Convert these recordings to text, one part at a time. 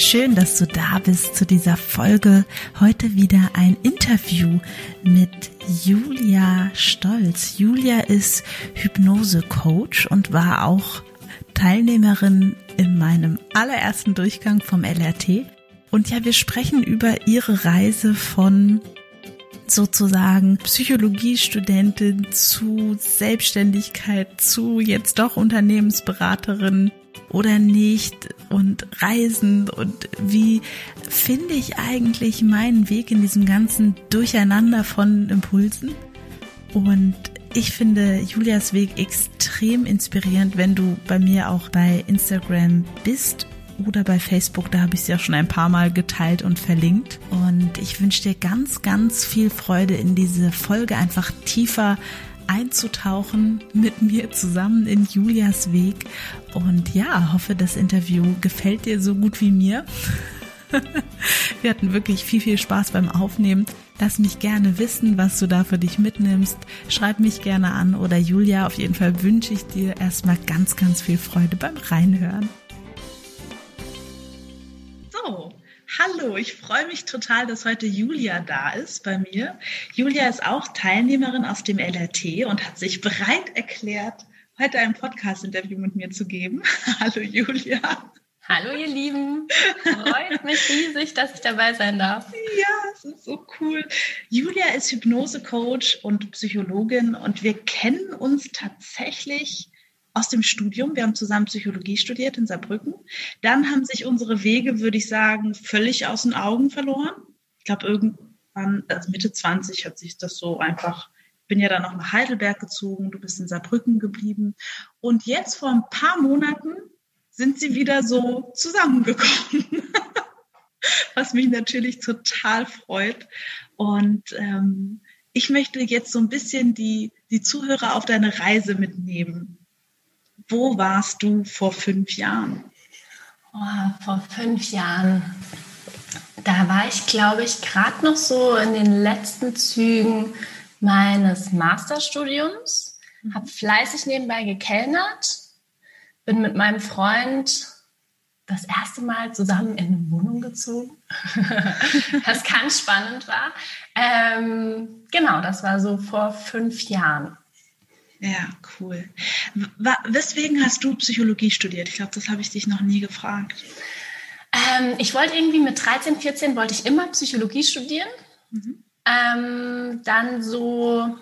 Schön, dass du da bist zu dieser Folge. Heute wieder ein Interview mit Julia Stolz. Julia ist Hypnose-Coach und war auch Teilnehmerin in meinem allerersten Durchgang vom LRT. Und ja, wir sprechen über ihre Reise von sozusagen Psychologiestudentin zu Selbstständigkeit, zu jetzt doch Unternehmensberaterin oder nicht und Reisen und wie finde ich eigentlich meinen Weg in diesem ganzen Durcheinander von Impulsen? Und ich finde Julias Weg extrem inspirierend, wenn du bei mir auch bei Instagram bist oder bei Facebook, da habe ich es ja schon ein paar Mal geteilt und verlinkt. Und ich wünsche dir ganz, ganz viel Freude in diese Folge, einfach tiefer einzutauchen mit mir zusammen in Julias Weg. Und ja, hoffe, das Interview gefällt dir so gut wie mir. Wir hatten wirklich viel, viel Spaß beim Aufnehmen. Lass mich gerne wissen, was du da für dich mitnimmst. Schreib mich gerne an oder Julia. Auf jeden Fall wünsche ich dir erstmal ganz, ganz viel Freude beim Reinhören. So, hallo, ich freue mich total, dass heute Julia da ist bei mir. Julia ist auch Teilnehmerin aus dem LRT und hat sich bereit erklärt, heute ein Podcast-Interview mit mir zu geben. Hallo Julia. Hallo ihr Lieben, freut mich riesig, dass ich dabei sein darf. Ja, es ist so cool. Julia ist Hypnose-Coach und Psychologin und wir kennen uns tatsächlich aus dem Studium. Wir haben zusammen Psychologie studiert in Saarbrücken. Dann haben sich unsere Wege, würde ich sagen, völlig aus den Augen verloren. Ich glaube, irgendwann, also Mitte 20 hat sich das so einfach, bin ja dann noch nach Heidelberg gezogen, du bist in Saarbrücken geblieben. Und jetzt vor ein paar Monaten sind sie wieder so zusammengekommen. Was mich natürlich total freut. Und ähm, ich möchte jetzt so ein bisschen die, die Zuhörer auf deine Reise mitnehmen. Wo warst du vor fünf Jahren? Oh, vor fünf Jahren. Da war ich, glaube ich, gerade noch so in den letzten Zügen meines Masterstudiums, mhm. habe fleißig nebenbei gekellnert, bin mit meinem Freund das erste Mal zusammen in eine Wohnung gezogen, was ganz spannend war. Ähm, genau, das war so vor fünf Jahren. Ja, cool. Weswegen hast du Psychologie studiert? Ich glaube, das habe ich dich noch nie gefragt. Ähm, ich wollte irgendwie mit 13, 14 wollte ich immer Psychologie studieren. Mhm. Ähm, dann so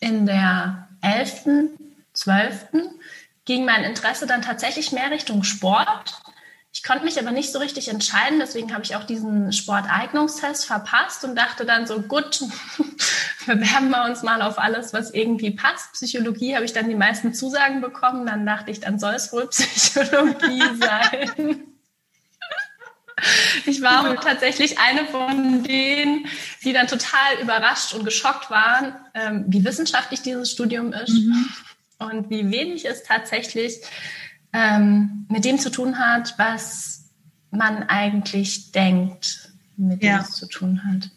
in der 11., 12. ging mein Interesse dann tatsächlich mehr Richtung Sport. Ich konnte mich aber nicht so richtig entscheiden, deswegen habe ich auch diesen Sporteignungstest verpasst und dachte dann so, gut, bewerben wir uns mal auf alles, was irgendwie passt. Psychologie habe ich dann die meisten Zusagen bekommen, dann dachte ich, dann soll es wohl Psychologie sein. Ich war auch tatsächlich eine von denen, die dann total überrascht und geschockt waren, ähm, wie wissenschaftlich dieses Studium ist mhm. und wie wenig es tatsächlich ähm, mit dem zu tun hat, was man eigentlich denkt, mit dem ja. es zu tun hat.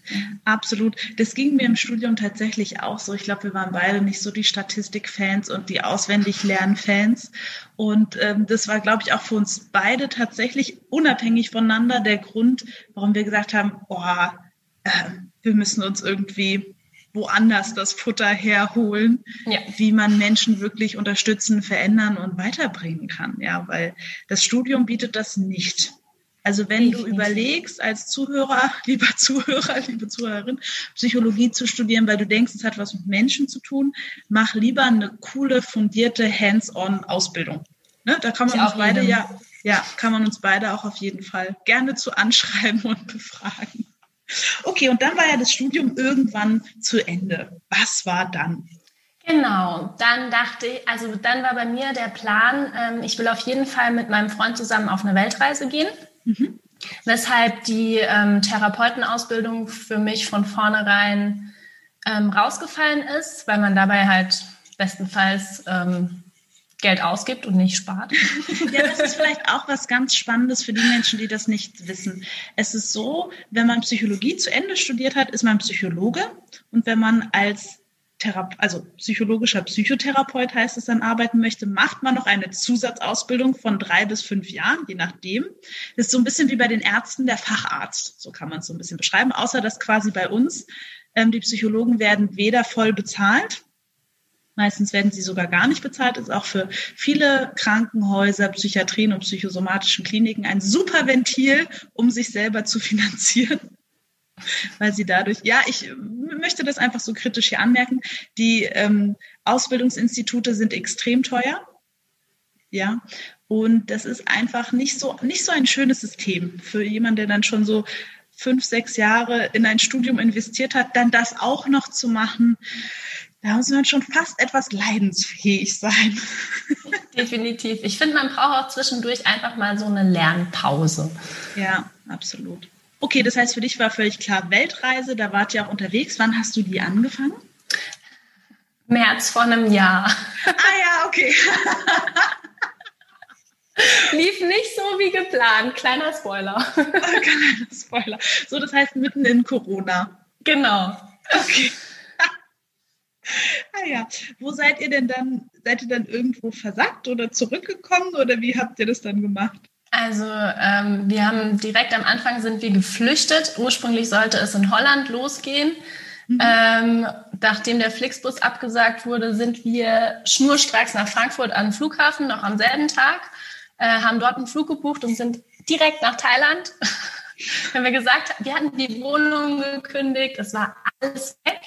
Absolut. Das ging mir im Studium tatsächlich auch so. Ich glaube, wir waren beide nicht so die Statistikfans und die auswendig Lernfans. Und ähm, das war, glaube ich, auch für uns beide tatsächlich unabhängig voneinander der Grund, warum wir gesagt haben, oh, äh, wir müssen uns irgendwie woanders das Futter herholen, ja. wie man Menschen wirklich unterstützen, verändern und weiterbringen kann. Ja, weil das Studium bietet das nicht. Also wenn du überlegst, als Zuhörer, lieber Zuhörer, liebe Zuhörerin, Psychologie zu studieren, weil du denkst, es hat was mit Menschen zu tun, mach lieber eine coole, fundierte Hands-on-Ausbildung. Ne? Da kann man uns beide ja, ja, kann man uns beide auch auf jeden Fall gerne zu anschreiben und befragen. Okay, und dann war ja das Studium irgendwann zu Ende. Was war dann? Genau, dann dachte ich, also dann war bei mir der Plan, ähm, ich will auf jeden Fall mit meinem Freund zusammen auf eine Weltreise gehen. Mhm. Weshalb die ähm, Therapeutenausbildung für mich von vornherein ähm, rausgefallen ist, weil man dabei halt bestenfalls ähm, Geld ausgibt und nicht spart. Ja, das ist vielleicht auch was ganz Spannendes für die Menschen, die das nicht wissen. Es ist so, wenn man Psychologie zu Ende studiert hat, ist man Psychologe. Und wenn man als Thera also psychologischer Psychotherapeut heißt es dann, arbeiten möchte, macht man noch eine Zusatzausbildung von drei bis fünf Jahren, je nachdem. Das ist so ein bisschen wie bei den Ärzten der Facharzt, so kann man es so ein bisschen beschreiben, außer dass quasi bei uns ähm, die Psychologen werden weder voll bezahlt, Meistens werden sie sogar gar nicht bezahlt. Das ist auch für viele Krankenhäuser, Psychiatrien und psychosomatischen Kliniken ein super Ventil, um sich selber zu finanzieren. Weil sie dadurch, ja, ich möchte das einfach so kritisch hier anmerken. Die ähm, Ausbildungsinstitute sind extrem teuer. Ja, und das ist einfach nicht so, nicht so ein schönes System für jemanden, der dann schon so fünf, sechs Jahre in ein Studium investiert hat, dann das auch noch zu machen da muss man schon fast etwas leidensfähig sein. Definitiv. Ich finde, man braucht auch zwischendurch einfach mal so eine Lernpause. Ja, absolut. Okay, das heißt, für dich war völlig klar Weltreise, da wart ihr auch unterwegs. Wann hast du die angefangen? März vor einem Jahr. Ah ja, okay. Lief nicht so wie geplant. Kleiner Spoiler. Kleiner Spoiler. So, das heißt mitten in Corona. Genau. Okay. Ah ja, wo seid ihr denn dann? Seid ihr dann irgendwo versackt oder zurückgekommen oder wie habt ihr das dann gemacht? Also ähm, wir haben direkt am Anfang sind wir geflüchtet. Ursprünglich sollte es in Holland losgehen. Mhm. Ähm, nachdem der Flixbus abgesagt wurde, sind wir schnurstracks nach Frankfurt an den Flughafen, noch am selben Tag, äh, haben dort einen Flug gebucht und sind direkt nach Thailand. Wenn wir gesagt wir hatten die Wohnung gekündigt, es war alles weg.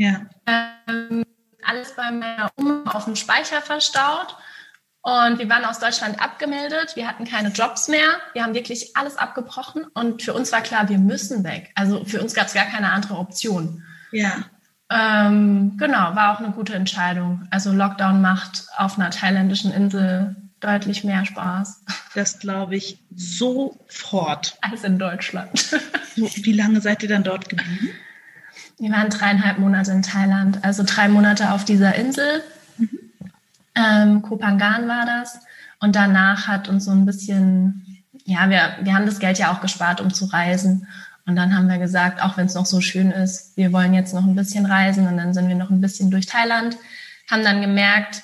Ja. Ähm, alles bei meiner Oma auf dem Speicher verstaut. Und wir waren aus Deutschland abgemeldet. Wir hatten keine Jobs mehr. Wir haben wirklich alles abgebrochen. Und für uns war klar, wir müssen weg. Also für uns gab es gar keine andere Option. Ja. Ähm, genau, war auch eine gute Entscheidung. Also Lockdown macht auf einer thailändischen Insel deutlich mehr Spaß. Das glaube ich sofort. Als in Deutschland. Wie lange seid ihr dann dort geblieben? Wir waren dreieinhalb Monate in Thailand, also drei Monate auf dieser Insel. Mhm. Ähm, Kopangan war das. Und danach hat uns so ein bisschen, ja, wir, wir haben das Geld ja auch gespart, um zu reisen. Und dann haben wir gesagt, auch wenn es noch so schön ist, wir wollen jetzt noch ein bisschen reisen. Und dann sind wir noch ein bisschen durch Thailand, haben dann gemerkt,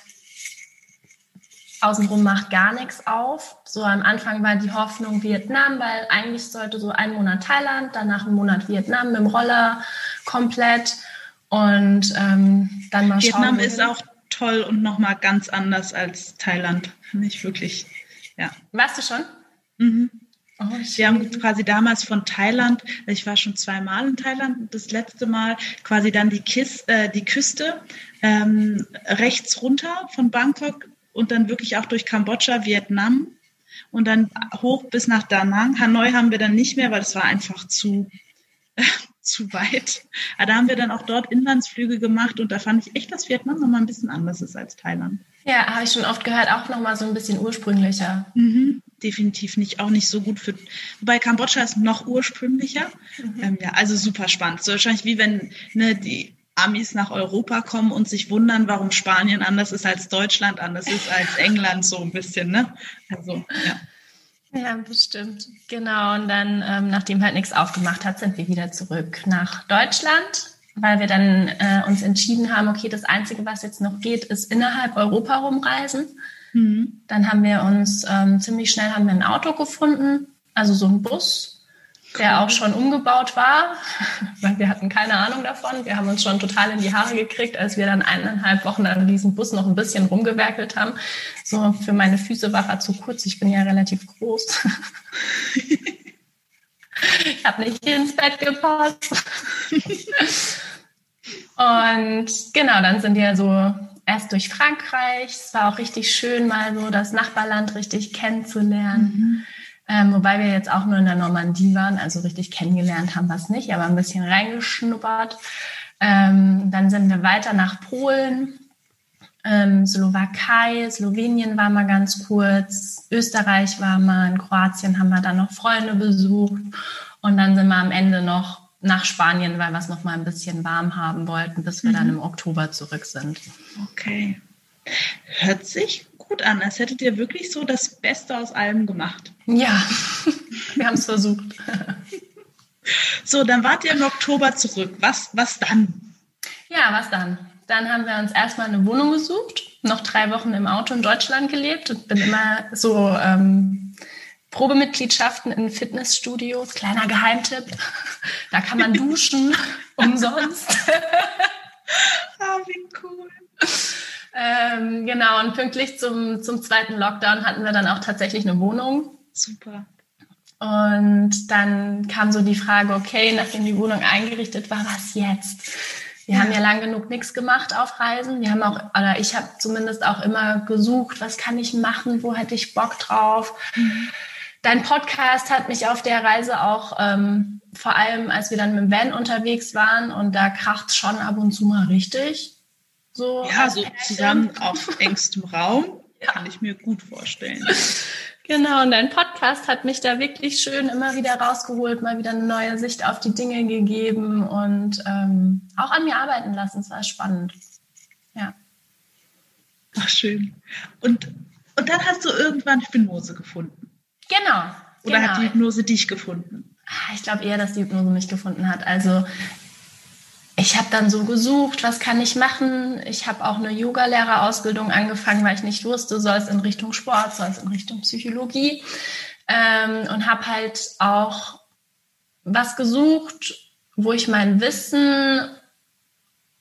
außenrum macht gar nichts auf. So am Anfang war die Hoffnung Vietnam, weil eigentlich sollte so ein Monat Thailand, danach ein Monat Vietnam mit dem Roller komplett und ähm, dann mal Vietnam schauen. Vietnam ist auch toll und nochmal ganz anders als Thailand. Nicht wirklich, ja. Warst du schon? Mhm. Oh, wir haben quasi damals von Thailand, ich war schon zweimal in Thailand, das letzte Mal quasi dann die, Kis, äh, die Küste ähm, rechts runter von Bangkok und dann wirklich auch durch Kambodscha, Vietnam und dann hoch bis nach Da Nang. Hanoi haben wir dann nicht mehr, weil es war einfach zu, zu weit. Aber da haben wir dann auch dort Inlandsflüge gemacht und da fand ich echt, dass Vietnam nochmal ein bisschen anders ist als Thailand. Ja, habe ich schon oft gehört, auch nochmal so ein bisschen ursprünglicher. Mhm, definitiv nicht, auch nicht so gut für. Wobei Kambodscha ist noch ursprünglicher. Mhm. Ähm, ja, also super spannend. So wahrscheinlich wie wenn ne, die Amis nach Europa kommen und sich wundern, warum Spanien anders ist als Deutschland, anders ist als England, so ein bisschen, ne? Also, ja. Ja, bestimmt. Genau. Und dann, ähm, nachdem halt nichts aufgemacht hat, sind wir wieder zurück nach Deutschland, weil wir dann äh, uns entschieden haben, okay, das Einzige, was jetzt noch geht, ist innerhalb Europa rumreisen. Mhm. Dann haben wir uns ähm, ziemlich schnell haben wir ein Auto gefunden, also so ein Bus, der auch schon umgebaut war, weil wir hatten keine Ahnung davon. Wir haben uns schon total in die Haare gekriegt, als wir dann eineinhalb Wochen an diesem Bus noch ein bisschen rumgewerkelt haben. So für meine Füße war er zu kurz. Ich bin ja relativ groß. ich habe nicht ins Bett gepasst. Und genau, dann sind wir so erst durch Frankreich. Es war auch richtig schön, mal so das Nachbarland richtig kennenzulernen. Mhm ähm, wobei wir jetzt auch nur in der Normandie waren, also richtig kennengelernt haben wir es nicht, aber ein bisschen reingeschnuppert. Ähm, dann sind wir weiter nach Polen, ähm, Slowakei, Slowenien war mal ganz kurz, Österreich war mal, in Kroatien haben wir dann noch Freunde besucht und dann sind wir am Ende noch nach Spanien, weil wir es noch mal ein bisschen warm haben wollten, bis wir mhm. dann im Oktober zurück sind. Okay. Hört sich gut an, als hättet ihr wirklich so das Beste aus allem gemacht. Ja, wir haben es versucht. So, dann wart ihr im Oktober zurück. Was, was dann? Ja, was dann? Dann haben wir uns erstmal eine Wohnung gesucht, noch drei Wochen im Auto in Deutschland gelebt und bin immer so ähm, Probemitgliedschaften in Fitnessstudios, kleiner Geheimtipp. Da kann man duschen umsonst. Ah, wie cool. Ähm, genau, und pünktlich zum, zum zweiten Lockdown hatten wir dann auch tatsächlich eine Wohnung. Super. Und dann kam so die Frage, okay, nachdem die Wohnung eingerichtet war, was jetzt? Wir ja. haben ja lang genug nichts gemacht auf Reisen. Wir haben auch, oder ich habe zumindest auch immer gesucht, was kann ich machen, wo hätte ich Bock drauf. Mhm. Dein Podcast hat mich auf der Reise auch, ähm, vor allem als wir dann mit dem Van unterwegs waren und da kracht schon ab und zu mal richtig. So ja, so zusammen auf engstem Raum. Ja. Kann ich mir gut vorstellen. Genau, und dein Podcast hat mich da wirklich schön immer wieder rausgeholt, mal wieder eine neue Sicht auf die Dinge gegeben und ähm, auch an mir arbeiten lassen. Es war spannend. Ja. Ach, schön. Und, und dann hast du irgendwann Hypnose gefunden. Genau. Oder genau. hat die Hypnose dich gefunden? Ah, ich glaube eher, dass die Hypnose mich gefunden hat. Also ich habe dann so gesucht, was kann ich machen. Ich habe auch eine Yoga-Lehrerausbildung angefangen, weil ich nicht wusste, soll es in Richtung Sport, soll es in Richtung Psychologie. Ähm, und habe halt auch was gesucht, wo ich mein Wissen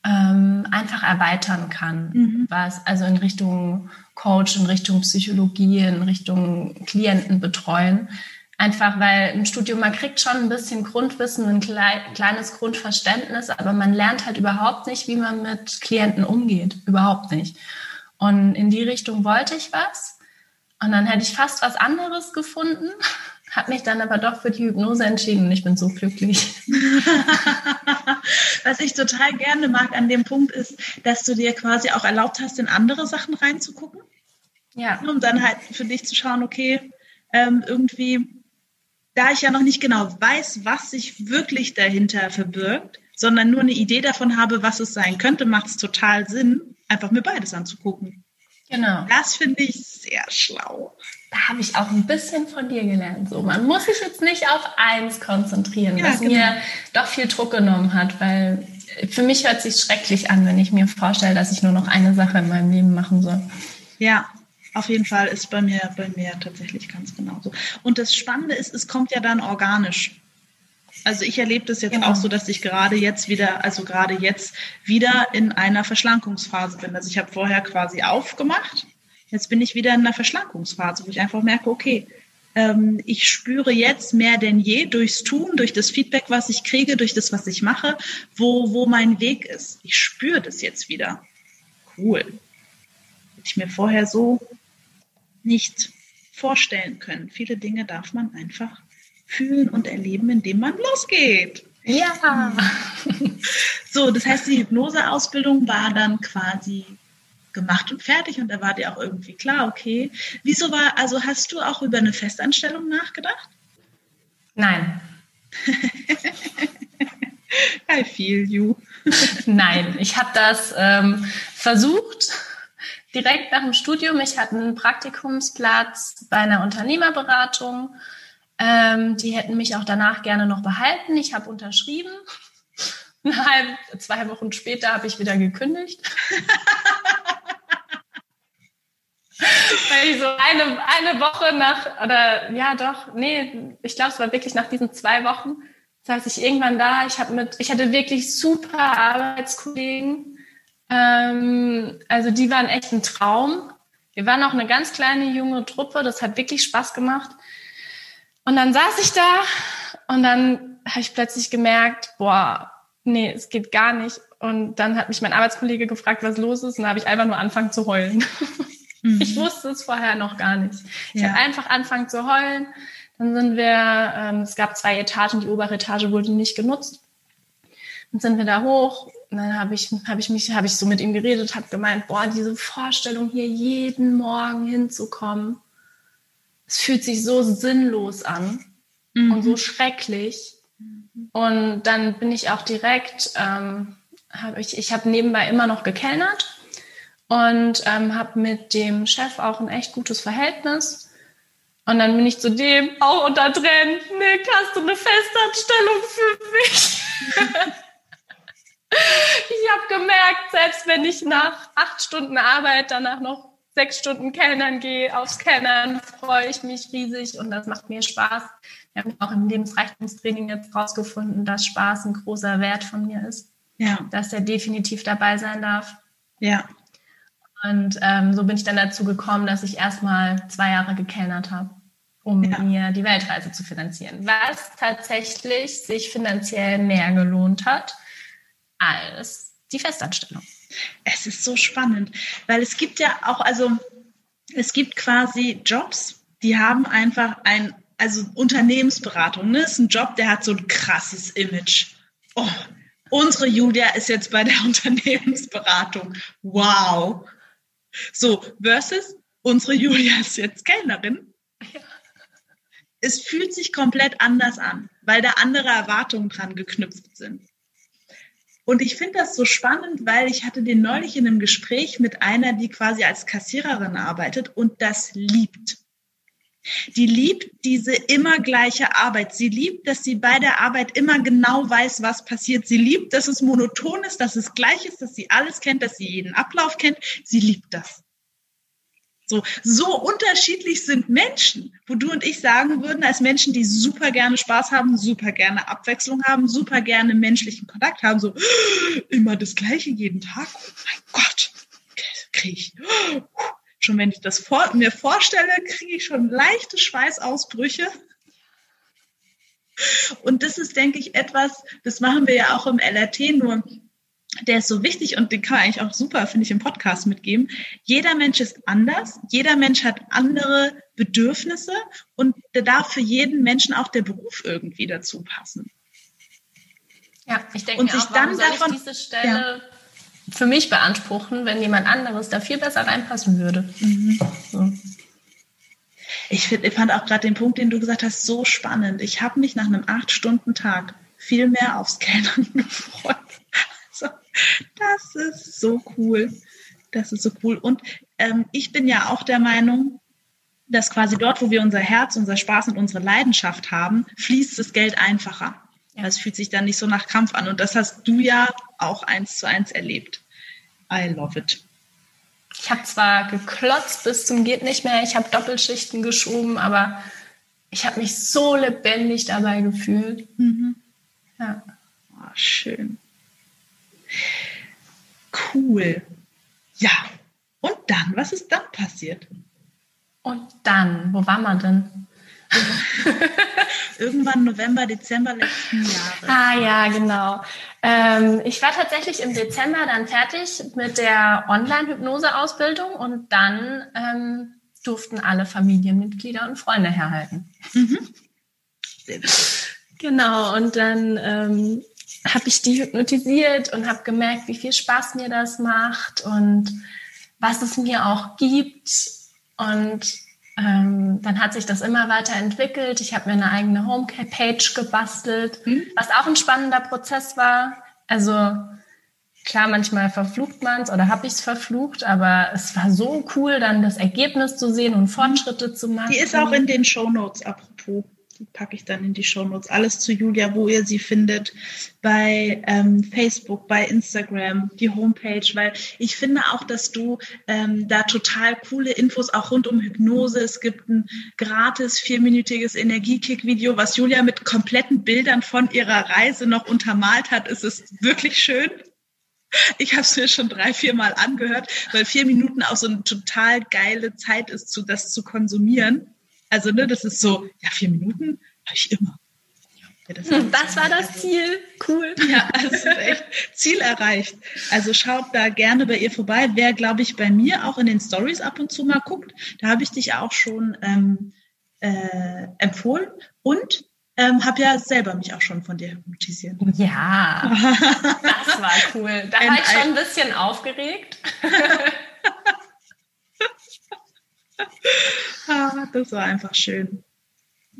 ähm, einfach erweitern kann. Mhm. Was, also in Richtung Coach, in Richtung Psychologie, in Richtung Klienten betreuen. Einfach weil im Studium, man kriegt schon ein bisschen Grundwissen, ein kleines Grundverständnis, aber man lernt halt überhaupt nicht, wie man mit Klienten umgeht. Überhaupt nicht. Und in die Richtung wollte ich was. Und dann hätte ich fast was anderes gefunden, habe mich dann aber doch für die Hypnose entschieden und ich bin so glücklich. was ich total gerne mag an dem Punkt ist, dass du dir quasi auch erlaubt hast, in andere Sachen reinzugucken. Ja. Um dann halt für dich zu schauen, okay, ähm, irgendwie da ich ja noch nicht genau weiß, was sich wirklich dahinter verbirgt, sondern nur eine Idee davon habe, was es sein könnte, macht es total Sinn, einfach mir beides anzugucken. Genau. Das finde ich sehr schlau. Da habe ich auch ein bisschen von dir gelernt. So, man muss sich jetzt nicht auf eins konzentrieren, ja, was genau. mir doch viel Druck genommen hat, weil für mich hört sich schrecklich an, wenn ich mir vorstelle, dass ich nur noch eine Sache in meinem Leben machen soll. Ja, auf jeden Fall ist bei mir, bei mir tatsächlich ganz genauso. Und das Spannende ist, es kommt ja dann organisch. Also ich erlebe das jetzt genau. auch so, dass ich gerade jetzt wieder, also gerade jetzt wieder in einer Verschlankungsphase bin. Also ich habe vorher quasi aufgemacht. Jetzt bin ich wieder in einer Verschlankungsphase, wo ich einfach merke, okay, ähm, ich spüre jetzt mehr denn je durchs Tun, durch das Feedback, was ich kriege, durch das, was ich mache, wo, wo mein Weg ist. Ich spüre das jetzt wieder. Cool. Hätte ich mir vorher so nicht vorstellen können. Viele Dinge darf man einfach fühlen und erleben, indem man losgeht. Ja. So, das heißt, die Hypnoseausbildung war dann quasi gemacht und fertig und da war dir auch irgendwie klar, okay. Wieso war, also hast du auch über eine Festanstellung nachgedacht? Nein. I feel you. Nein, ich habe das ähm, versucht direkt nach dem Studium. Ich hatte einen Praktikumsplatz bei einer Unternehmerberatung. Ähm, die hätten mich auch danach gerne noch behalten. Ich habe unterschrieben. Halb, zwei Wochen später habe ich wieder gekündigt. Weil ich so eine, eine Woche nach, oder ja doch, nee, ich glaube, es war wirklich nach diesen zwei Wochen, saß ich irgendwann da, ich mit, ich hatte wirklich super Arbeitskollegen, ähm, also die waren echt ein Traum. Wir waren auch eine ganz kleine junge Truppe, das hat wirklich Spaß gemacht. Und dann saß ich da und dann habe ich plötzlich gemerkt, boah, nee, es geht gar nicht. Und dann hat mich mein Arbeitskollege gefragt, was los ist, und dann habe ich einfach nur angefangen zu heulen. Mhm. Ich wusste es vorher noch gar nicht. Ich ja. habe einfach angefangen zu heulen. Dann sind wir, ähm, es gab zwei Etagen, die obere Etage wurde nicht genutzt. Dann sind wir da hoch und dann habe ich, hab ich mich, habe ich so mit ihm geredet, habe gemeint, boah, diese Vorstellung hier jeden Morgen hinzukommen, es fühlt sich so sinnlos an mhm. und so schrecklich. Und dann bin ich auch direkt, ähm, habe ich, ich habe nebenbei immer noch gekellnert und ähm, habe mit dem Chef auch ein echt gutes Verhältnis. Und dann bin ich zu dem auch unter Tränen, Nick, hast du eine Festanstellung für mich? Ich habe gemerkt, selbst wenn ich nach acht Stunden Arbeit danach noch sechs Stunden Kellnern gehe, aufs Kellnern freue ich mich riesig und das macht mir Spaß. Wir haben auch im Lebensreichtumstraining jetzt rausgefunden, dass Spaß ein großer Wert von mir ist. Ja. Dass er definitiv dabei sein darf. Ja. Und ähm, so bin ich dann dazu gekommen, dass ich erstmal zwei Jahre gekellnert habe, um ja. mir die Weltreise zu finanzieren. Was tatsächlich sich finanziell mehr gelohnt hat als die Festanstellung. Es ist so spannend, weil es gibt ja auch, also es gibt quasi Jobs, die haben einfach ein, also Unternehmensberatung, ne, ist ein Job, der hat so ein krasses Image. Oh, unsere Julia ist jetzt bei der Unternehmensberatung. Wow. So, versus unsere Julia ist jetzt Kellnerin. Es fühlt sich komplett anders an, weil da andere Erwartungen dran geknüpft sind. Und ich finde das so spannend, weil ich hatte den neulich in einem Gespräch mit einer, die quasi als Kassiererin arbeitet und das liebt. Die liebt diese immer gleiche Arbeit. Sie liebt, dass sie bei der Arbeit immer genau weiß, was passiert. Sie liebt, dass es monoton ist, dass es gleich ist, dass sie alles kennt, dass sie jeden Ablauf kennt. Sie liebt das. So, so unterschiedlich sind Menschen, wo du und ich sagen würden, als Menschen, die super gerne Spaß haben, super gerne Abwechslung haben, super gerne menschlichen Kontakt haben, so immer das Gleiche jeden Tag. Oh mein Gott, kriege ich. Schon wenn ich das vor, mir vorstelle, kriege ich schon leichte Schweißausbrüche. Und das ist, denke ich, etwas, das machen wir ja auch im LRT, nur der ist so wichtig und den kann man eigentlich auch super, finde ich, im Podcast mitgeben. Jeder Mensch ist anders, jeder Mensch hat andere Bedürfnisse und da darf für jeden Menschen auch der Beruf irgendwie dazu passen. Ja, ich denke und sich auch, dann davon, diese Stelle ja. für mich beanspruchen, wenn jemand anderes da viel besser reinpassen würde. Mhm. So. Ich, find, ich fand auch gerade den Punkt, den du gesagt hast, so spannend. Ich habe mich nach einem acht-Stunden-Tag viel mehr aufs Kellnern gefreut das ist so cool. Das ist so cool. Und ähm, ich bin ja auch der Meinung, dass quasi dort, wo wir unser Herz, unser Spaß und unsere Leidenschaft haben, fließt das Geld einfacher. Ja. Es fühlt sich dann nicht so nach Kampf an. Und das hast du ja auch eins zu eins erlebt. I love it. Ich habe zwar geklotzt bis zum geht nicht mehr, ich habe Doppelschichten geschoben, aber ich habe mich so lebendig dabei gefühlt. Mhm. Ja. Oh, schön. Cool. Ja. Und dann, was ist dann passiert? Und dann, wo war man denn? Irgendwann November, Dezember letzten Jahres. Ah ja, genau. Ähm, ich war tatsächlich im Dezember dann fertig mit der Online-Hypnose-Ausbildung und dann ähm, durften alle Familienmitglieder und Freunde herhalten. Mhm. Genau, und dann ähm, habe ich die hypnotisiert und habe gemerkt, wie viel Spaß mir das macht und was es mir auch gibt. Und ähm, dann hat sich das immer weiter entwickelt. Ich habe mir eine eigene Homepage gebastelt, mhm. was auch ein spannender Prozess war. Also klar, manchmal verflucht man es oder habe ich es verflucht, aber es war so cool, dann das Ergebnis zu sehen und Fortschritte zu machen. Die ist auch in den Show Notes apropos. Packe ich dann in die Shownotes. Alles zu Julia, wo ihr sie findet. Bei ähm, Facebook, bei Instagram, die Homepage, weil ich finde auch, dass du ähm, da total coole Infos auch rund um Hypnose. Es gibt ein gratis vierminütiges Energiekick-Video, was Julia mit kompletten Bildern von ihrer Reise noch untermalt hat. Es ist wirklich schön. Ich habe es mir schon drei, vier Mal angehört, weil vier Minuten auch so eine total geile Zeit ist, zu, das zu konsumieren. Also, ne, das ist so, ja, vier Minuten habe ich immer. Ja, das, das war das Ziel. Cool. Ja, also echt Ziel erreicht. Also schaut da gerne bei ihr vorbei. Wer, glaube ich, bei mir auch in den Stories ab und zu mal guckt, da habe ich dich auch schon ähm, äh, empfohlen und ähm, habe ja selber mich auch schon von dir hypnotisiert. Ja, das war cool. Da war ich schon ein bisschen aufgeregt. ah, das war einfach schön.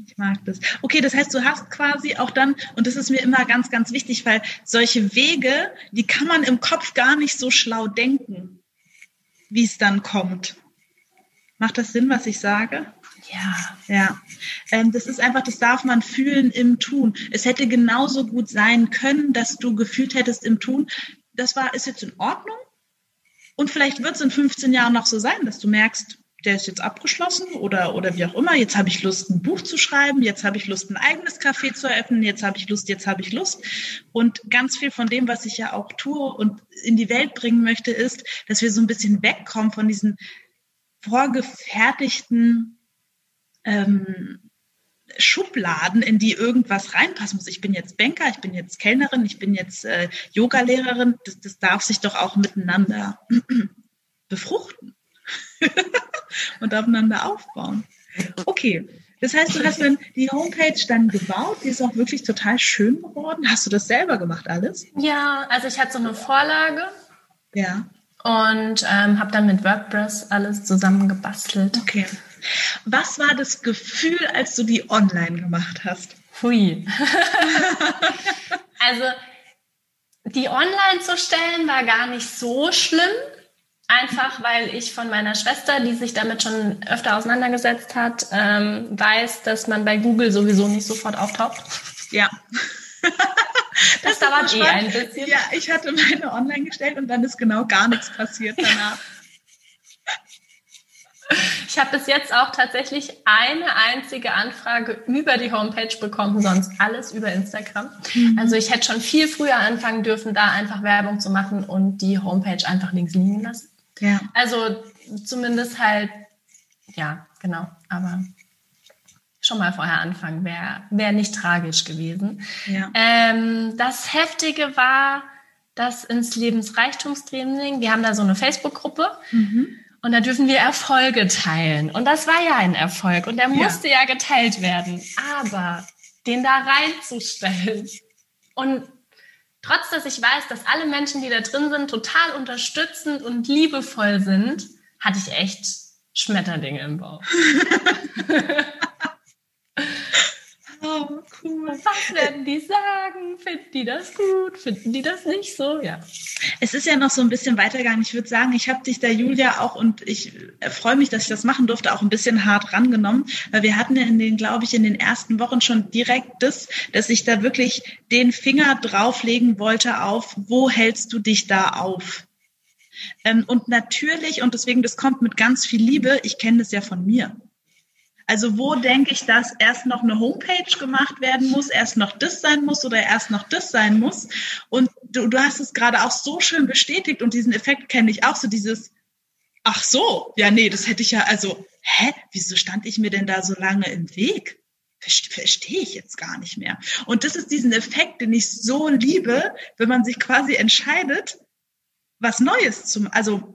Ich mag das. Okay, das heißt, du hast quasi auch dann, und das ist mir immer ganz, ganz wichtig, weil solche Wege, die kann man im Kopf gar nicht so schlau denken, wie es dann kommt. Macht das Sinn, was ich sage? Ja. Ja. Ähm, das ist einfach, das darf man fühlen im Tun. Es hätte genauso gut sein können, dass du gefühlt hättest im Tun, das war, ist jetzt in Ordnung. Und vielleicht wird es in 15 Jahren noch so sein, dass du merkst, der ist jetzt abgeschlossen oder, oder wie auch immer. Jetzt habe ich Lust, ein Buch zu schreiben. Jetzt habe ich Lust, ein eigenes Café zu eröffnen. Jetzt habe ich Lust, jetzt habe ich Lust. Und ganz viel von dem, was ich ja auch tue und in die Welt bringen möchte, ist, dass wir so ein bisschen wegkommen von diesen vorgefertigten ähm, Schubladen, in die irgendwas reinpassen muss. Ich bin jetzt Banker, ich bin jetzt Kellnerin, ich bin jetzt äh, Yogalehrerin. Das, das darf sich doch auch miteinander befruchten und aufeinander aufbauen. Okay, das heißt, du hast dann die Homepage dann gebaut, die ist auch wirklich total schön geworden. Hast du das selber gemacht alles? Ja, also ich hatte so eine Vorlage. Ja. Und ähm, habe dann mit WordPress alles zusammengebastelt. Okay. Was war das Gefühl, als du die online gemacht hast? Hui. also die online zu stellen war gar nicht so schlimm. Einfach weil ich von meiner Schwester, die sich damit schon öfter auseinandergesetzt hat, ähm, weiß, dass man bei Google sowieso nicht sofort auftaucht. Ja. Das, das dauert eh ein bisschen. Ja, ich hatte meine online gestellt und dann ist genau gar nichts passiert danach. Ich habe bis jetzt auch tatsächlich eine einzige Anfrage über die Homepage bekommen, sonst alles über Instagram. Mhm. Also ich hätte schon viel früher anfangen dürfen, da einfach Werbung zu machen und die Homepage einfach links liegen lassen. Ja. Also zumindest halt, ja, genau. Aber schon mal vorher anfangen wäre wär nicht tragisch gewesen. Ja. Ähm, das Heftige war das ins Lebensreichtumstraining. Wir haben da so eine Facebook-Gruppe. Mhm. Und da dürfen wir Erfolge teilen. Und das war ja ein Erfolg. Und der musste ja, ja geteilt werden. Aber den da reinzustellen und trotz dass ich weiß, dass alle Menschen, die da drin sind, total unterstützend und liebevoll sind, hatte ich echt Schmetterlinge im Bauch. Oh, cool. Was werden die sagen? Finden die das gut? Finden die das nicht so? Ja. Es ist ja noch so ein bisschen weitergegangen. Ich würde sagen, ich habe dich da, Julia, auch und ich freue mich, dass ich das machen durfte, auch ein bisschen hart rangenommen, weil wir hatten ja in den, glaube ich, in den ersten Wochen schon direkt das, dass ich da wirklich den Finger drauflegen wollte auf, wo hältst du dich da auf? Ähm, und natürlich, und deswegen, das kommt mit ganz viel Liebe, ich kenne das ja von mir. Also wo denke ich, dass erst noch eine Homepage gemacht werden muss, erst noch das sein muss oder erst noch das sein muss? Und du, du hast es gerade auch so schön bestätigt und diesen Effekt kenne ich auch so dieses, ach so, ja nee, das hätte ich ja, also, hä, wieso stand ich mir denn da so lange im Weg? Verstehe ich jetzt gar nicht mehr. Und das ist diesen Effekt, den ich so liebe, wenn man sich quasi entscheidet, was Neues zu, also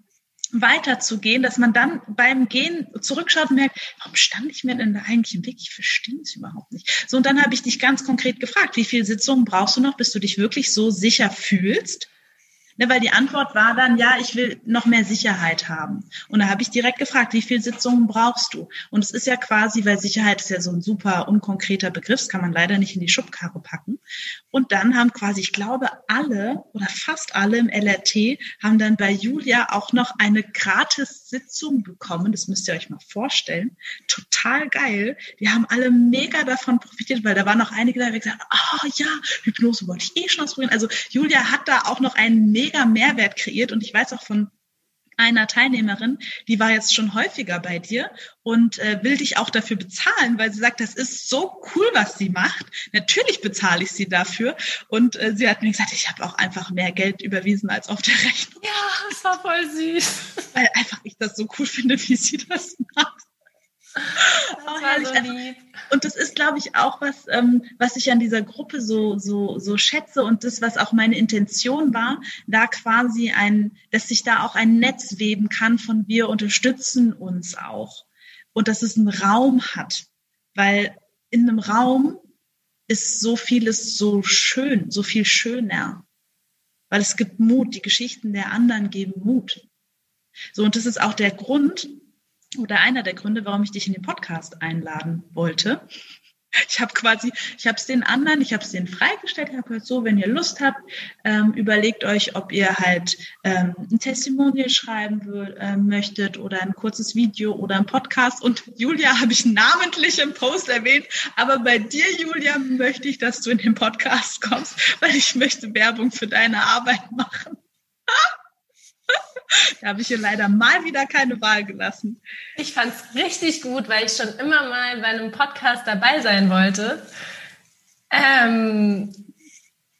weiterzugehen, dass man dann beim Gehen zurückschaut und merkt, warum stand ich mir denn da eigentlich im Weg? Ich verstehe es überhaupt nicht. So, und dann habe ich dich ganz konkret gefragt, wie viele Sitzungen brauchst du noch, bis du dich wirklich so sicher fühlst, Ne, weil die Antwort war dann, ja, ich will noch mehr Sicherheit haben. Und da habe ich direkt gefragt, wie viele Sitzungen brauchst du? Und es ist ja quasi, weil Sicherheit ist ja so ein super unkonkreter Begriff, das kann man leider nicht in die Schubkarre packen. Und dann haben quasi, ich glaube, alle oder fast alle im LRT haben dann bei Julia auch noch eine Gratis-Sitzung bekommen. Das müsst ihr euch mal vorstellen. Total geil. Die haben alle mega davon profitiert, weil da waren noch einige, die gesagt haben, oh ja, Hypnose wollte ich eh schon ausprobieren. Also Julia hat da auch noch einen mega Mehrwert kreiert und ich weiß auch von einer Teilnehmerin, die war jetzt schon häufiger bei dir und äh, will dich auch dafür bezahlen, weil sie sagt, das ist so cool, was sie macht. Natürlich bezahle ich sie dafür. Und äh, sie hat mir gesagt, ich habe auch einfach mehr Geld überwiesen als auf der Rechnung. Ja, das war voll süß. Weil einfach ich das so cool finde, wie sie das macht. Das so lieb. Und das ist, glaube ich, auch was, ähm, was ich an dieser Gruppe so, so, so schätze und das, was auch meine Intention war, da quasi ein, dass sich da auch ein Netz weben kann von wir unterstützen uns auch. Und dass es einen Raum hat. Weil in einem Raum ist so vieles so schön, so viel schöner. Weil es gibt Mut. Die Geschichten der anderen geben Mut. So, und das ist auch der Grund, oder einer der Gründe, warum ich dich in den Podcast einladen wollte. Ich habe quasi, ich habe es den anderen, ich habe es denen freigestellt, ich habe gesagt, so, wenn ihr Lust habt, ähm, überlegt euch, ob ihr halt ähm, ein Testimonial schreiben äh, möchtet oder ein kurzes Video oder ein Podcast. Und Julia habe ich namentlich im Post erwähnt, aber bei dir, Julia, möchte ich, dass du in den Podcast kommst, weil ich möchte Werbung für deine Arbeit machen. Da habe ich ihr leider mal wieder keine Wahl gelassen. Ich fand es richtig gut, weil ich schon immer mal bei einem Podcast dabei sein wollte. Ähm,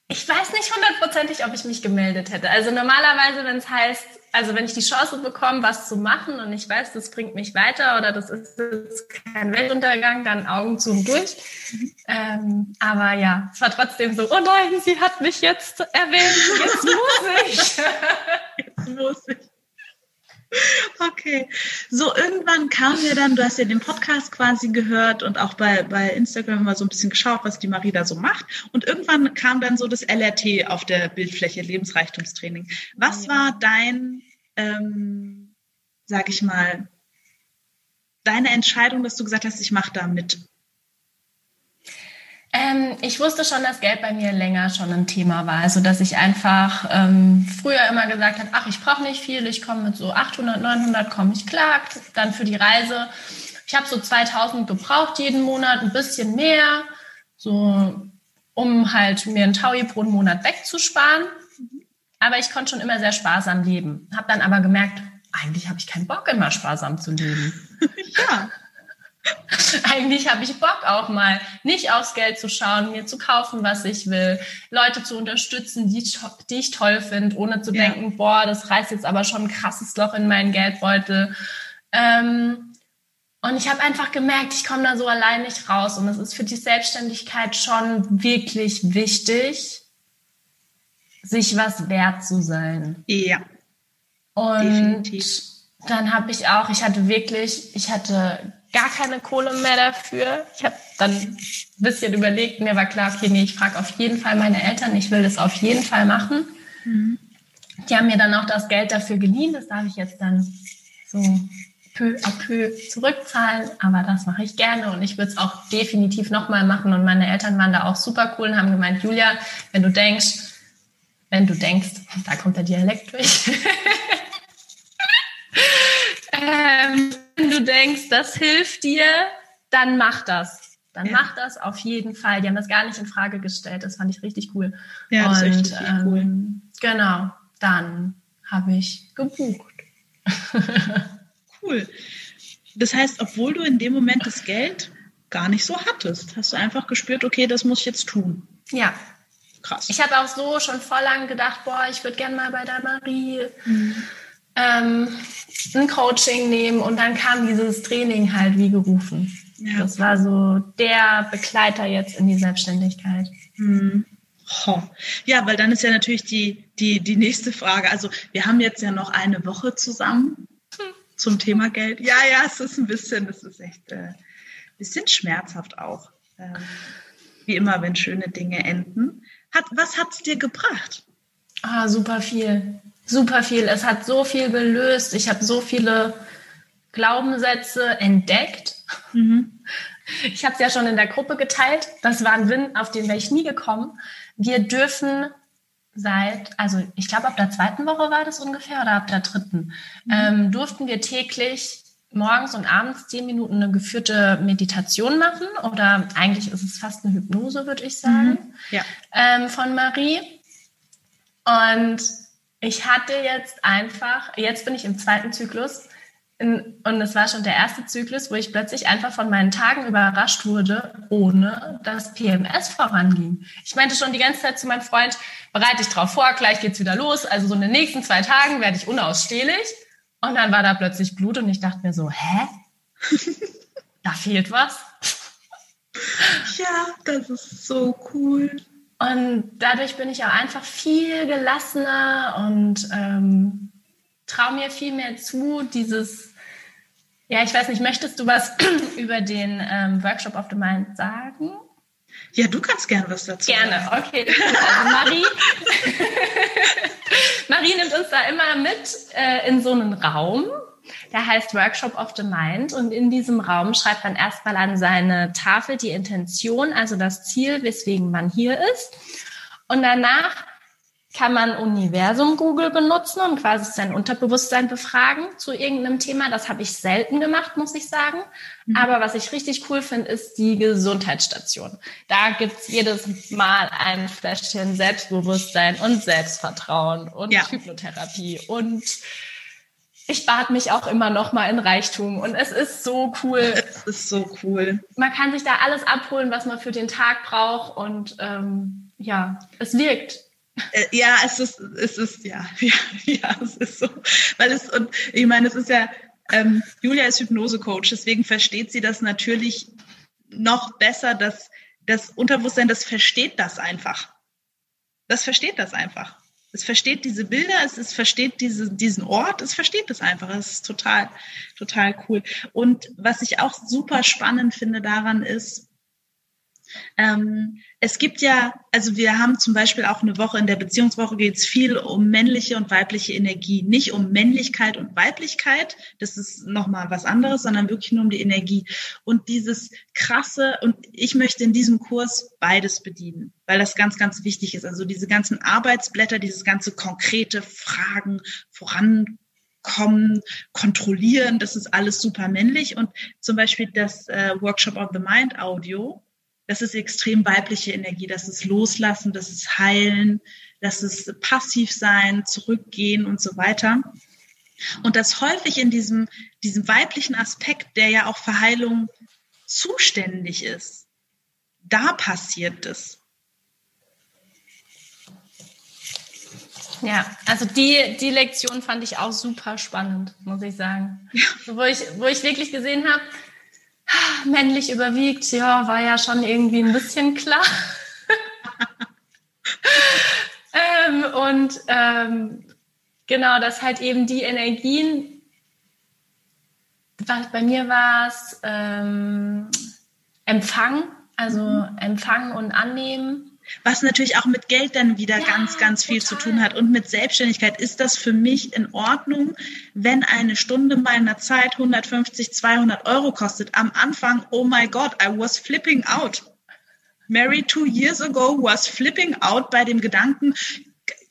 ich weiß nicht hundertprozentig, ob ich mich gemeldet hätte. Also normalerweise, wenn es heißt, also wenn ich die Chance bekomme, was zu machen und ich weiß, das bringt mich weiter oder das ist, das kein Weltuntergang, dann Augen zu und durch. Ähm, aber ja, es war trotzdem so, oh nein, sie hat mich jetzt erwähnt, jetzt muss ich. ich. Okay. So, irgendwann kam mir dann, du hast ja den Podcast quasi gehört und auch bei, bei Instagram mal so ein bisschen geschaut, was die Marie da so macht. Und irgendwann kam dann so das LRT auf der Bildfläche, Lebensreichtumstraining. Was war dein, ähm, sag ich mal, deine Entscheidung, dass du gesagt hast, ich mache da mit? Ähm, ich wusste schon, dass Geld bei mir länger schon ein Thema war. Also, dass ich einfach ähm, früher immer gesagt habe, ach, ich brauche nicht viel, ich komme mit so 800, 900, komme ich klar. Dann für die Reise. Ich habe so 2000 gebraucht jeden Monat, ein bisschen mehr, so um halt mir ein Taui pro Monat wegzusparen. Aber ich konnte schon immer sehr sparsam leben. Habe dann aber gemerkt, eigentlich habe ich keinen Bock, immer sparsam zu leben. ja. Eigentlich habe ich Bock auch mal, nicht aufs Geld zu schauen, mir zu kaufen, was ich will, Leute zu unterstützen, die, die ich toll finde, ohne zu ja. denken, boah, das reißt jetzt aber schon ein krasses Loch in meinen Geldbeutel. Ähm, und ich habe einfach gemerkt, ich komme da so allein nicht raus. Und es ist für die Selbstständigkeit schon wirklich wichtig, sich was wert zu sein. Ja. Und Definitiv. dann habe ich auch, ich hatte wirklich, ich hatte gar keine Kohle mehr dafür. Ich habe dann ein bisschen überlegt, mir war klar, okay, nee, ich frage auf jeden Fall meine Eltern, ich will das auf jeden Fall machen. Mhm. Die haben mir dann auch das Geld dafür geliehen, das darf ich jetzt dann so peu à peu zurückzahlen, aber das mache ich gerne und ich würde es auch definitiv nochmal machen und meine Eltern waren da auch super cool und haben gemeint, Julia, wenn du denkst, wenn du denkst, da kommt der Dialekt durch, ähm, wenn du denkst, das hilft dir, dann mach das. Dann ja. mach das auf jeden Fall. Die haben das gar nicht in Frage gestellt. Das fand ich richtig cool. Ja, das Und, ist richtig ähm, cool. Genau, dann habe ich gebucht. cool. Das heißt, obwohl du in dem Moment das Geld gar nicht so hattest, hast du einfach gespürt, okay, das muss ich jetzt tun. Ja. Krass. Ich habe auch so schon voll lang gedacht, boah, ich würde gerne mal bei der Marie mhm ähm, ein Coaching nehmen und dann kam dieses Training halt wie gerufen. Ja. Das war so der Begleiter jetzt in die Selbstständigkeit. Mhm. Oh. Ja, weil dann ist ja natürlich die, die, die nächste Frage. Also wir haben jetzt ja noch eine Woche zusammen hm. zum Thema Geld. Ja, ja, es ist ein bisschen, es ist echt ein äh, bisschen schmerzhaft auch. Ähm, wie immer, wenn schöne Dinge enden. Hat, was hat es dir gebracht? Ah, super viel super viel. Es hat so viel gelöst. Ich habe so viele Glaubenssätze entdeckt. Mhm. Ich habe es ja schon in der Gruppe geteilt. Das war ein Win, auf den wäre ich nie gekommen. Wir dürfen seit, also ich glaube ab der zweiten Woche war das ungefähr oder ab der dritten, mhm. ähm, durften wir täglich morgens und abends zehn Minuten eine geführte Meditation machen oder eigentlich ist es fast eine Hypnose, würde ich sagen, mhm. ja. ähm, von Marie. Und ich hatte jetzt einfach, jetzt bin ich im zweiten Zyklus in, und es war schon der erste Zyklus, wo ich plötzlich einfach von meinen Tagen überrascht wurde, ohne dass PMS voranging. Ich meinte schon die ganze Zeit zu meinem Freund, bereite dich drauf vor, gleich geht's wieder los. Also so in den nächsten zwei Tagen werde ich unausstehlich. Und dann war da plötzlich Blut und ich dachte mir so, hä? da fehlt was. Ja, das ist so cool. Und dadurch bin ich auch einfach viel gelassener und ähm, traue mir viel mehr zu, dieses, ja, ich weiß nicht, möchtest du was über den ähm, Workshop of the Mind sagen? Ja, du kannst gerne was dazu Gerne, sagen. okay. Also Marie, Marie nimmt uns da immer mit äh, in so einen Raum Der heißt Workshop of the Mind und in diesem Raum schreibt man erstmal an seine Tafel die Intention, also das Ziel, weswegen man hier ist. Und danach kann man Universum Google benutzen und quasi sein Unterbewusstsein befragen zu irgendeinem Thema. Das habe ich selten gemacht, muss ich sagen. Mhm. Aber was ich richtig cool finde, ist die Gesundheitsstation. Da gibt's jedes Mal ein Fläschchen Selbstbewusstsein und Selbstvertrauen und ja. Hypnotherapie und ich bad mich auch immer noch mal in Reichtum und es ist so cool. Es ist so cool. Man kann sich da alles abholen, was man für den Tag braucht und ähm, ja, es wirkt. Äh, ja, es ist, es ist, ja, ja, ja, es ist so. Weil es, und ich meine, es ist ja, ähm, Julia ist Hypnose-Coach, deswegen versteht sie das natürlich noch besser, dass das Unterbewusstsein, das versteht das einfach. Das versteht das einfach. Es versteht diese Bilder, es, es versteht diese, diesen Ort, es versteht das einfach. Es ist total, total cool. Und was ich auch super spannend finde daran ist, ähm, es gibt ja, also wir haben zum Beispiel auch eine Woche, in der Beziehungswoche geht es viel um männliche und weibliche Energie. Nicht um Männlichkeit und Weiblichkeit, das ist nochmal was anderes, sondern wirklich nur um die Energie. Und dieses krasse, und ich möchte in diesem Kurs beides bedienen, weil das ganz, ganz wichtig ist. Also diese ganzen Arbeitsblätter, dieses ganze konkrete Fragen voran kommen, kontrollieren, das ist alles super männlich. Und zum Beispiel das äh, Workshop of the Mind Audio, das ist extrem weibliche Energie, das ist Loslassen, das ist Heilen, das ist passiv sein, zurückgehen und so weiter. Und das häufig in diesem, diesem weiblichen Aspekt, der ja auch für Heilung zuständig ist, da passiert es. Ja, also die, die Lektion fand ich auch super spannend, muss ich sagen. Ja. wo, ich, wo ich wirklich gesehen habe, männlich überwiegt, ja, war ja schon irgendwie ein bisschen klar. ähm, und ähm, genau, dass halt eben die Energien, bei mir war es ähm, Empfang, also mhm. Empfang und Annehmen was natürlich auch mit Geld dann wieder ja, ganz, ganz viel total. zu tun hat. Und mit Selbstständigkeit ist das für mich in Ordnung, wenn eine Stunde meiner Zeit 150, 200 Euro kostet. Am Anfang, oh my God, I was flipping out. Mary two years ago was flipping out bei dem Gedanken,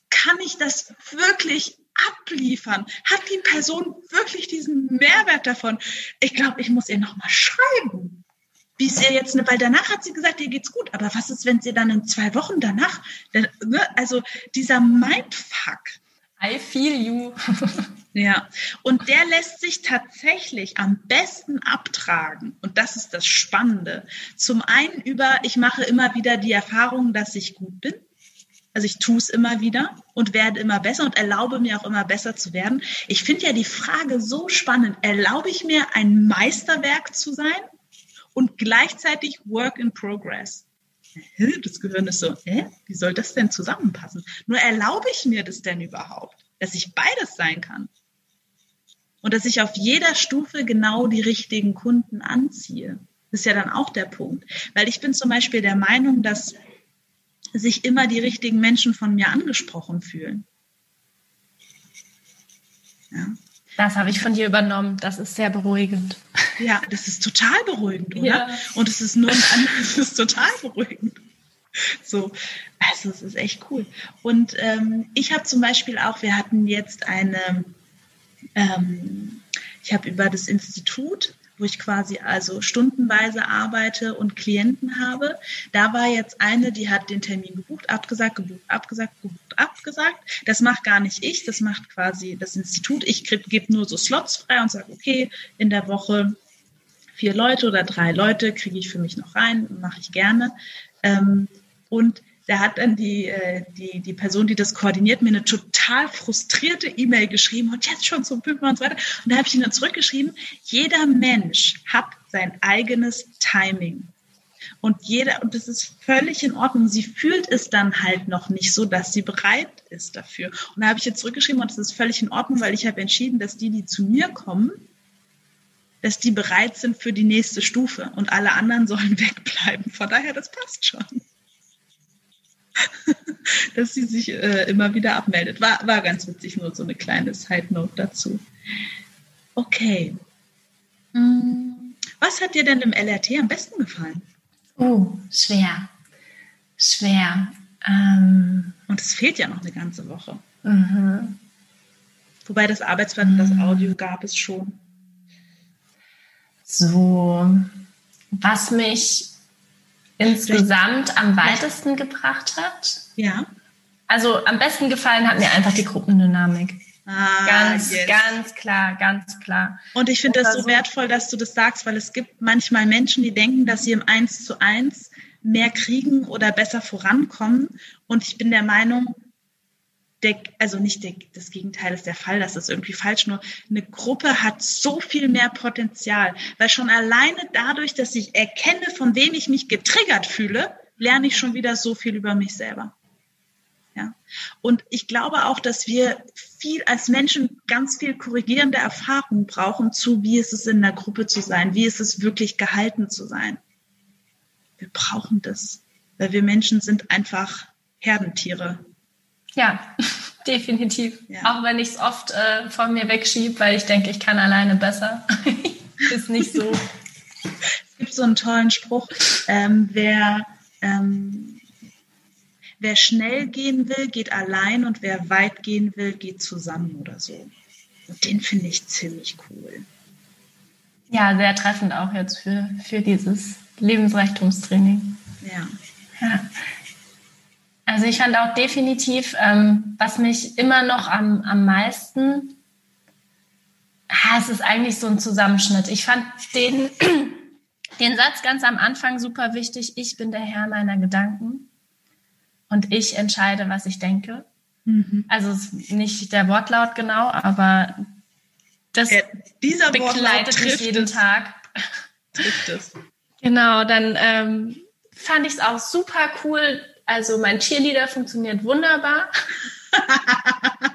kann ich das wirklich abliefern? Hat die Person wirklich diesen Mehrwert davon? Ich glaube, ich muss ihr nochmal schreiben wie ist ihr jetzt, weil danach hat sie gesagt, ihr geht's gut, aber was ist, wenn sie dann in zwei Wochen danach, ne, also dieser Mindfuck. I feel you. ja, und der lässt sich tatsächlich am besten abtragen. Und das ist das Spannende. Zum einen über, ich mache immer wieder die Erfahrung, dass ich gut bin. Also ich tue es immer wieder und werde immer besser und erlaube mir auch immer besser zu werden. Ich finde ja die Frage so spannend. Erlaube ich mir ein Meisterwerk zu sein und gleichzeitig Work in Progress. Das Gehirn ist so, hä? wie soll das denn zusammenpassen? Nur erlaube ich mir das denn überhaupt, dass ich beides sein kann? Und dass ich auf jeder Stufe genau die richtigen Kunden anziehe. Das ist ja dann auch der Punkt. Weil ich bin zum Beispiel der Meinung, dass sich immer die richtigen Menschen von mir angesprochen fühlen. Ja. Das habe ich von dir übernommen. Das ist sehr beruhigend. Ja, das ist total beruhigend, oder? Ja. Und es ist nur ein anderes, es ist total beruhigend. So, also es ist echt cool. Und ähm, ich habe zum Beispiel auch, wir hatten jetzt eine, ähm, ich habe über das Institut wo ich quasi also stundenweise arbeite und Klienten habe. Da war jetzt eine, die hat den Termin gebucht, abgesagt, gebucht, abgesagt, gebucht, abgesagt. Das macht gar nicht ich, das macht quasi das Institut. Ich gebe nur so Slots frei und sage, okay, in der Woche vier Leute oder drei Leute kriege ich für mich noch rein, mache ich gerne. Ähm, und da hat dann die, äh, die, die Person, die das koordiniert, mir eine total frustrierte E-Mail geschrieben und jetzt schon zum fünften und so weiter. Und da habe ich ihnen zurückgeschrieben, jeder Mensch hat sein eigenes Timing. Und jeder, und das ist völlig in Ordnung. Sie fühlt es dann halt noch nicht so, dass sie bereit ist dafür. Und da habe ich jetzt zurückgeschrieben und das ist völlig in Ordnung, weil ich habe entschieden, dass die, die zu mir kommen, dass die bereit sind für die nächste Stufe und alle anderen sollen wegbleiben. Von daher, das passt schon. dass sie sich äh, immer wieder abmeldet. War, war ganz witzig, nur so eine kleine Side Note dazu. Okay. Hm, was hat dir denn im LRT am besten gefallen? Oh, schwer. Schwer. Ähm, Und es fehlt ja noch eine ganze Woche. Mhm. Wobei das Arbeitsblatt und das Audio gab es schon. So, was mich insgesamt am weitesten gebracht hat. Ja. Also am besten gefallen hat mir einfach die Gruppendynamik. Ah, ganz, yes. ganz klar, ganz klar. Und ich finde das so wertvoll, dass du das sagst, weil es gibt manchmal Menschen, die denken, dass sie im Eins zu eins mehr kriegen oder besser vorankommen. Und ich bin der Meinung, der, also nicht der, das Gegenteil ist der Fall, das ist irgendwie falsch, nur eine Gruppe hat so viel mehr Potenzial, weil schon alleine dadurch, dass ich erkenne, von wem ich mich getriggert fühle, lerne ich schon wieder so viel über mich selber. Ja. Und ich glaube auch, dass wir viel als Menschen ganz viel korrigierende Erfahrung brauchen zu, wie ist es in der Gruppe zu sein, wie ist es wirklich gehalten zu sein. Wir brauchen das, weil wir Menschen sind einfach Herdentiere. Ja, definitiv. Ja. Auch wenn ich es oft äh, von mir wegschiebe, weil ich denke, ich kann alleine besser. ist nicht so. es gibt so einen tollen Spruch, ähm, wer, ähm, wer schnell gehen will, geht allein und wer weit gehen will, geht zusammen oder so. Und den finde ich ziemlich cool. Ja, sehr treffend auch jetzt für, für dieses Lebensreichtumstraining. Ja. ja. Also ich fand auch definitiv, ähm, was mich immer noch am, am meisten, ah, es ist eigentlich so ein Zusammenschnitt. Ich fand den, den Satz ganz am Anfang super wichtig. Ich bin der Herr meiner Gedanken und ich entscheide, was ich denke. Mhm. Also nicht der Wortlaut genau, aber das ja, dieser begleitet mich jeden es. Tag. Trifft es. Genau, dann ähm, fand ich es auch super cool, also mein Cheerleader funktioniert wunderbar.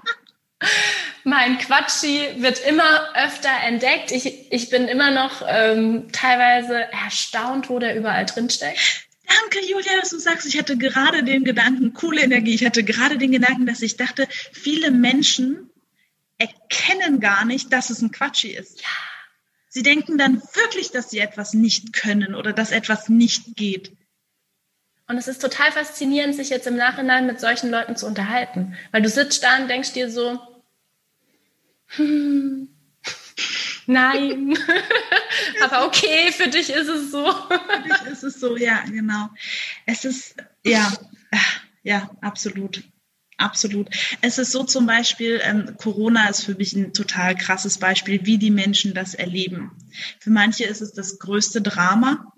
mein Quatschi wird immer öfter entdeckt. Ich, ich bin immer noch ähm, teilweise erstaunt, wo der überall drinsteckt. Danke, Julia, dass du sagst, ich hatte gerade den Gedanken, coole Energie, ich hatte gerade den Gedanken, dass ich dachte, viele Menschen erkennen gar nicht, dass es ein Quatschi ist. Ja. Sie denken dann wirklich, dass sie etwas nicht können oder dass etwas nicht geht. Und es ist total faszinierend, sich jetzt im Nachhinein mit solchen Leuten zu unterhalten. Weil du sitzt da und denkst dir so, hm, nein, aber okay, für dich ist es so. für dich ist es so, ja, genau. Es ist, ja, ja, absolut. Absolut. Es ist so zum Beispiel, ähm, Corona ist für mich ein total krasses Beispiel, wie die Menschen das erleben. Für manche ist es das größte Drama,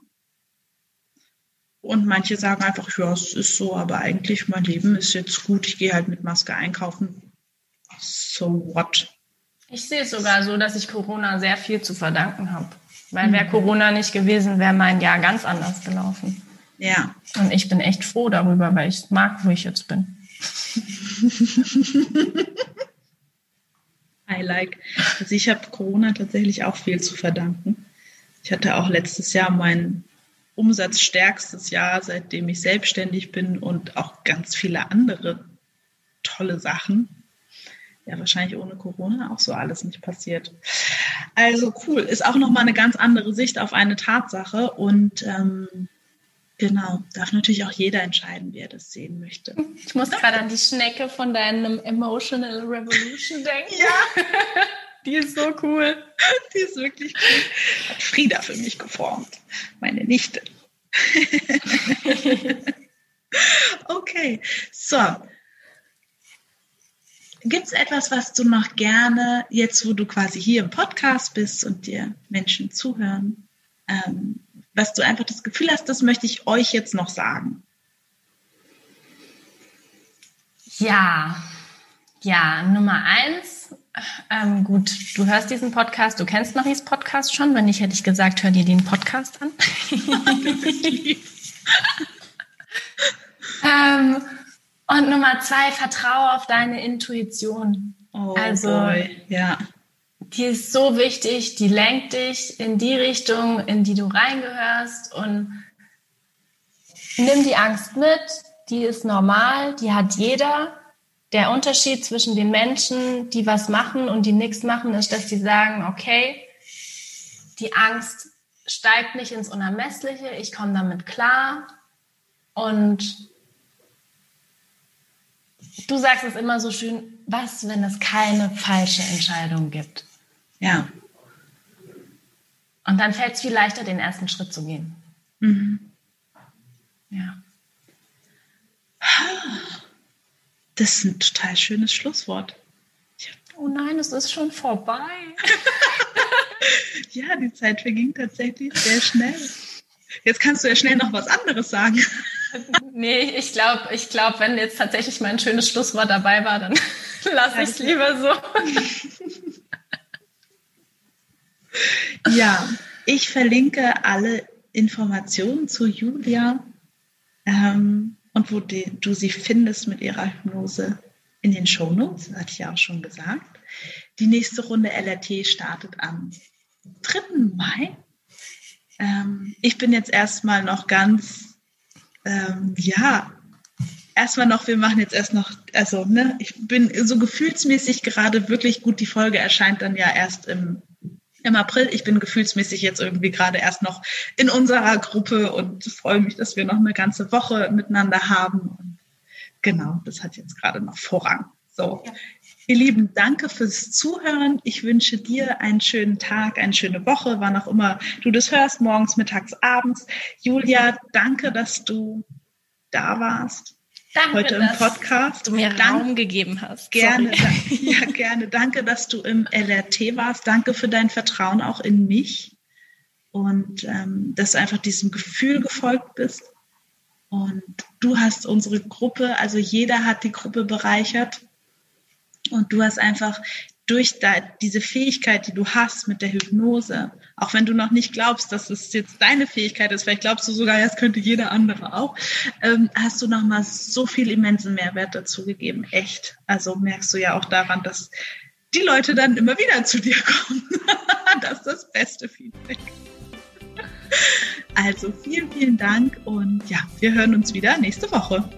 und manche sagen einfach, ja, es ist so, aber eigentlich mein Leben ist jetzt gut, ich gehe halt mit Maske einkaufen. So what? Ich sehe es sogar so, dass ich Corona sehr viel zu verdanken habe. Weil wäre mhm. Corona nicht gewesen, wäre mein Jahr ganz anders gelaufen. Ja. Und ich bin echt froh darüber, weil ich mag, wo ich jetzt bin. I like. Also ich habe Corona tatsächlich auch viel zu verdanken. Ich hatte auch letztes Jahr meinen umsatzstärkstes Jahr, seitdem ich selbstständig bin und auch ganz viele andere tolle Sachen. Ja, wahrscheinlich ohne Corona auch so alles nicht passiert. Also cool, ist auch nochmal eine ganz andere Sicht auf eine Tatsache und ähm, genau, darf natürlich auch jeder entscheiden, wie er das sehen möchte. Ich muss gerade an die Schnecke von deinem Emotional Revolution denken. ja. Die ist so cool. Die ist wirklich cool. Hat Frieda für mich geformt. Meine Nichte. okay, so. Gibt es etwas, was du noch gerne, jetzt wo du quasi hier im Podcast bist und dir Menschen zuhören, ähm, was du einfach das Gefühl hast, das möchte ich euch jetzt noch sagen? Ja, ja, Nummer eins, ähm, gut, du hörst diesen Podcast, du kennst Maries Podcast schon. Wenn nicht, hätte ich gesagt, hör dir den Podcast an. ähm, und Nummer zwei, vertraue auf deine Intuition. Oh, also, boy. ja. Die ist so wichtig, die lenkt dich in die Richtung, in die du reingehörst und nimm die Angst mit, die ist normal, die hat jeder der Unterschied zwischen den Menschen, die was machen und die nichts machen, ist, dass die sagen, okay, die Angst steigt nicht ins Unermessliche, ich komme damit klar und du sagst es immer so schön, was, wenn es keine falsche Entscheidung gibt? Ja. Und dann fällt es viel leichter, den ersten Schritt zu gehen. Mhm. Ja. Das ist ein total schönes Schlusswort. Oh nein, es ist schon vorbei. ja, die Zeit verging tatsächlich sehr schnell. Jetzt kannst du ja schnell noch was anderes sagen. nee, ich glaube, ich glaub, wenn jetzt tatsächlich mal ein schönes Schlusswort dabei war, dann lasse ich es lieber so. ja, ich verlinke alle Informationen zu Julia ähm, und wo die, du sie findest mit ihrer Hypnose in den Shownotes, hatte ich ja auch schon gesagt. Die nächste Runde LRT startet am 3. Mai. Ähm, ich bin jetzt erstmal noch ganz, ähm, ja, erstmal noch, wir machen jetzt erst noch, also, ne, ich bin so gefühlsmäßig gerade wirklich gut. Die Folge erscheint dann ja erst im im April. Ich bin gefühlsmäßig jetzt irgendwie gerade erst noch in unserer Gruppe und freue mich, dass wir noch eine ganze Woche miteinander haben. Und genau, das hat jetzt gerade noch Vorrang. So. Ja. Ihr Lieben, danke fürs Zuhören. Ich wünsche dir einen schönen Tag, eine schöne Woche, wann auch immer du das hörst, morgens, mittags, abends. Julia, danke, dass du da warst. Danke, heute im Podcast. du mir Dank, Raum gegeben hast. Gerne, da, ja, gerne. Danke, dass du im LRT warst. Danke für dein Vertrauen auch in mich und ähm, dass du einfach diesem Gefühl gefolgt bist. Und du hast unsere Gruppe, also jeder hat die Gruppe bereichert. Und du hast einfach durch diese Fähigkeit, die du hast mit der Hypnose, auch wenn du noch nicht glaubst, dass es jetzt deine Fähigkeit ist, vielleicht glaubst du sogar, es könnte jeder andere auch, ähm, hast du nochmal so viel immensen Mehrwert dazu gegeben. Echt. Also merkst du ja auch daran, dass die Leute dann immer wieder zu dir kommen. das ist das beste Feedback. Also vielen, vielen Dank und ja, wir hören uns wieder nächste Woche.